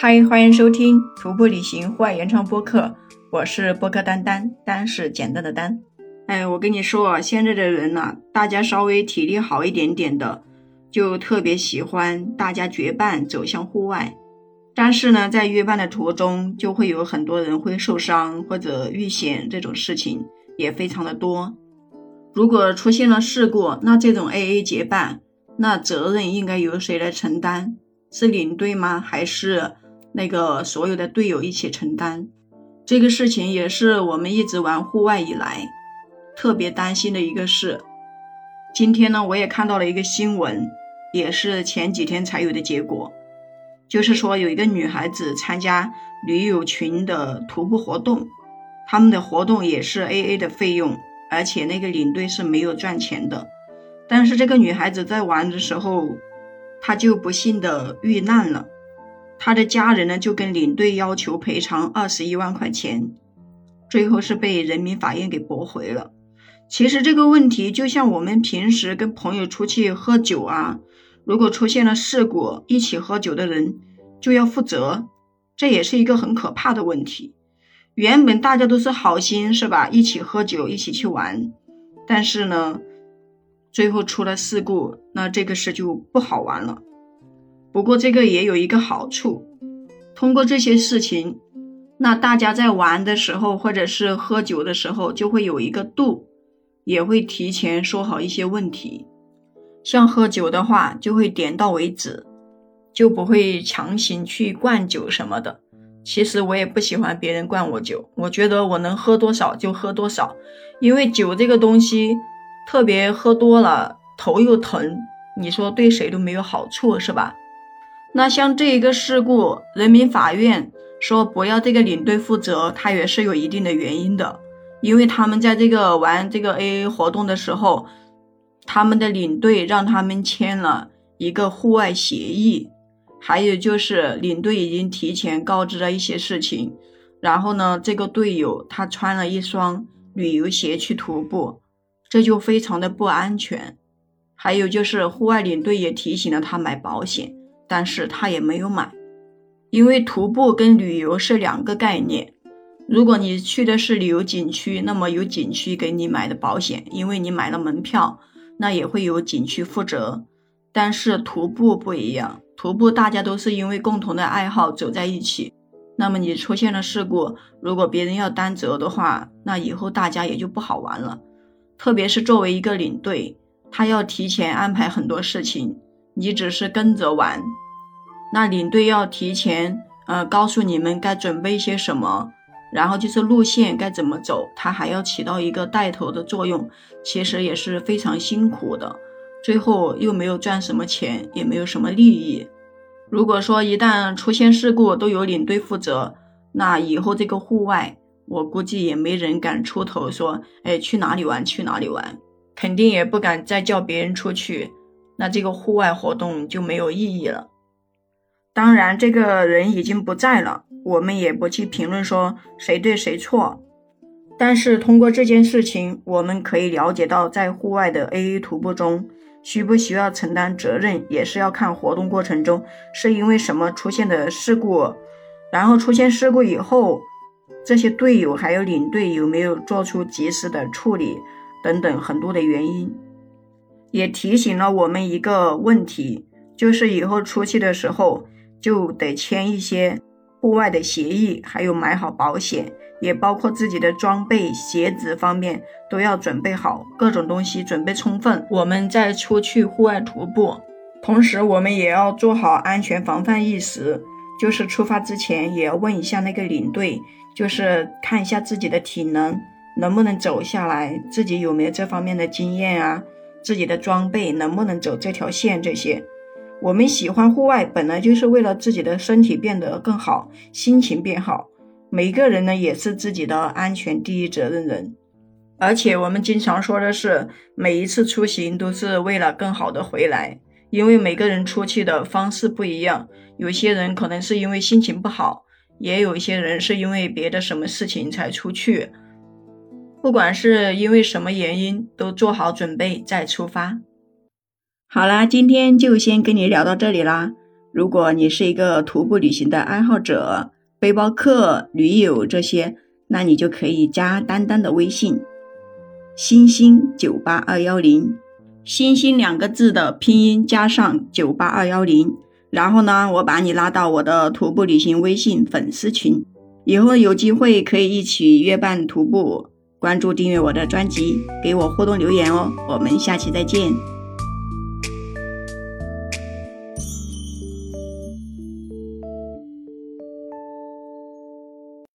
嗨，欢迎收听徒步旅行户外原创播客，我是播客丹丹，丹是简单的丹。哎，我跟你说啊，现在的人呐，大家稍微体力好一点点的，就特别喜欢大家结伴走向户外。但是呢，在约伴的途中，就会有很多人会受伤或者遇险，这种事情也非常的多。如果出现了事故，那这种 AA 结伴，那责任应该由谁来承担？是领队吗？还是？那个所有的队友一起承担这个事情，也是我们一直玩户外以来特别担心的一个事。今天呢，我也看到了一个新闻，也是前几天才有的结果，就是说有一个女孩子参加驴友群的徒步活动，他们的活动也是 AA 的费用，而且那个领队是没有赚钱的。但是这个女孩子在玩的时候，她就不幸的遇难了。他的家人呢，就跟领队要求赔偿二十一万块钱，最后是被人民法院给驳回了。其实这个问题就像我们平时跟朋友出去喝酒啊，如果出现了事故，一起喝酒的人就要负责，这也是一个很可怕的问题。原本大家都是好心，是吧？一起喝酒，一起去玩，但是呢，最后出了事故，那这个事就不好玩了。不过这个也有一个好处，通过这些事情，那大家在玩的时候或者是喝酒的时候就会有一个度，也会提前说好一些问题。像喝酒的话，就会点到为止，就不会强行去灌酒什么的。其实我也不喜欢别人灌我酒，我觉得我能喝多少就喝多少，因为酒这个东西，特别喝多了头又疼，你说对谁都没有好处，是吧？那像这一个事故，人民法院说不要这个领队负责，他也是有一定的原因的，因为他们在这个玩这个 AA 活动的时候，他们的领队让他们签了一个户外协议，还有就是领队已经提前告知了一些事情，然后呢，这个队友他穿了一双旅游鞋去徒步，这就非常的不安全，还有就是户外领队也提醒了他买保险。但是他也没有买，因为徒步跟旅游是两个概念。如果你去的是旅游景区，那么有景区给你买的保险，因为你买了门票，那也会有景区负责。但是徒步不一样，徒步大家都是因为共同的爱好走在一起，那么你出现了事故，如果别人要担责的话，那以后大家也就不好玩了。特别是作为一个领队，他要提前安排很多事情。你只是跟着玩，那领队要提前呃告诉你们该准备一些什么，然后就是路线该怎么走，他还要起到一个带头的作用，其实也是非常辛苦的。最后又没有赚什么钱，也没有什么利益。如果说一旦出现事故都由领队负责，那以后这个户外，我估计也没人敢出头说，哎，去哪里玩去哪里玩，肯定也不敢再叫别人出去。那这个户外活动就没有意义了。当然，这个人已经不在了，我们也不去评论说谁对谁错。但是通过这件事情，我们可以了解到，在户外的 AA 徒步中，需不需要承担责任，也是要看活动过程中是因为什么出现的事故，然后出现事故以后，这些队友还有领队有没有做出及时的处理等等很多的原因。也提醒了我们一个问题，就是以后出去的时候就得签一些户外的协议，还有买好保险，也包括自己的装备、鞋子方面都要准备好，各种东西准备充分，我们再出去户外徒步。同时，我们也要做好安全防范意识，就是出发之前也要问一下那个领队，就是看一下自己的体能能不能走下来，自己有没有这方面的经验啊。自己的装备能不能走这条线？这些，我们喜欢户外，本来就是为了自己的身体变得更好，心情变好。每个人呢，也是自己的安全第一责任人。而且我们经常说的是，每一次出行都是为了更好的回来。因为每个人出去的方式不一样，有些人可能是因为心情不好，也有一些人是因为别的什么事情才出去。不管是因为什么原因，都做好准备再出发。好啦，今天就先跟你聊到这里啦。如果你是一个徒步旅行的爱好者、背包客、驴友这些，那你就可以加丹丹的微信：星星九八二幺零，星星两个字的拼音加上九八二幺零。然后呢，我把你拉到我的徒步旅行微信粉丝群，以后有机会可以一起约伴徒步。关注订阅我的专辑，给我互动留言哦。我们下期再见。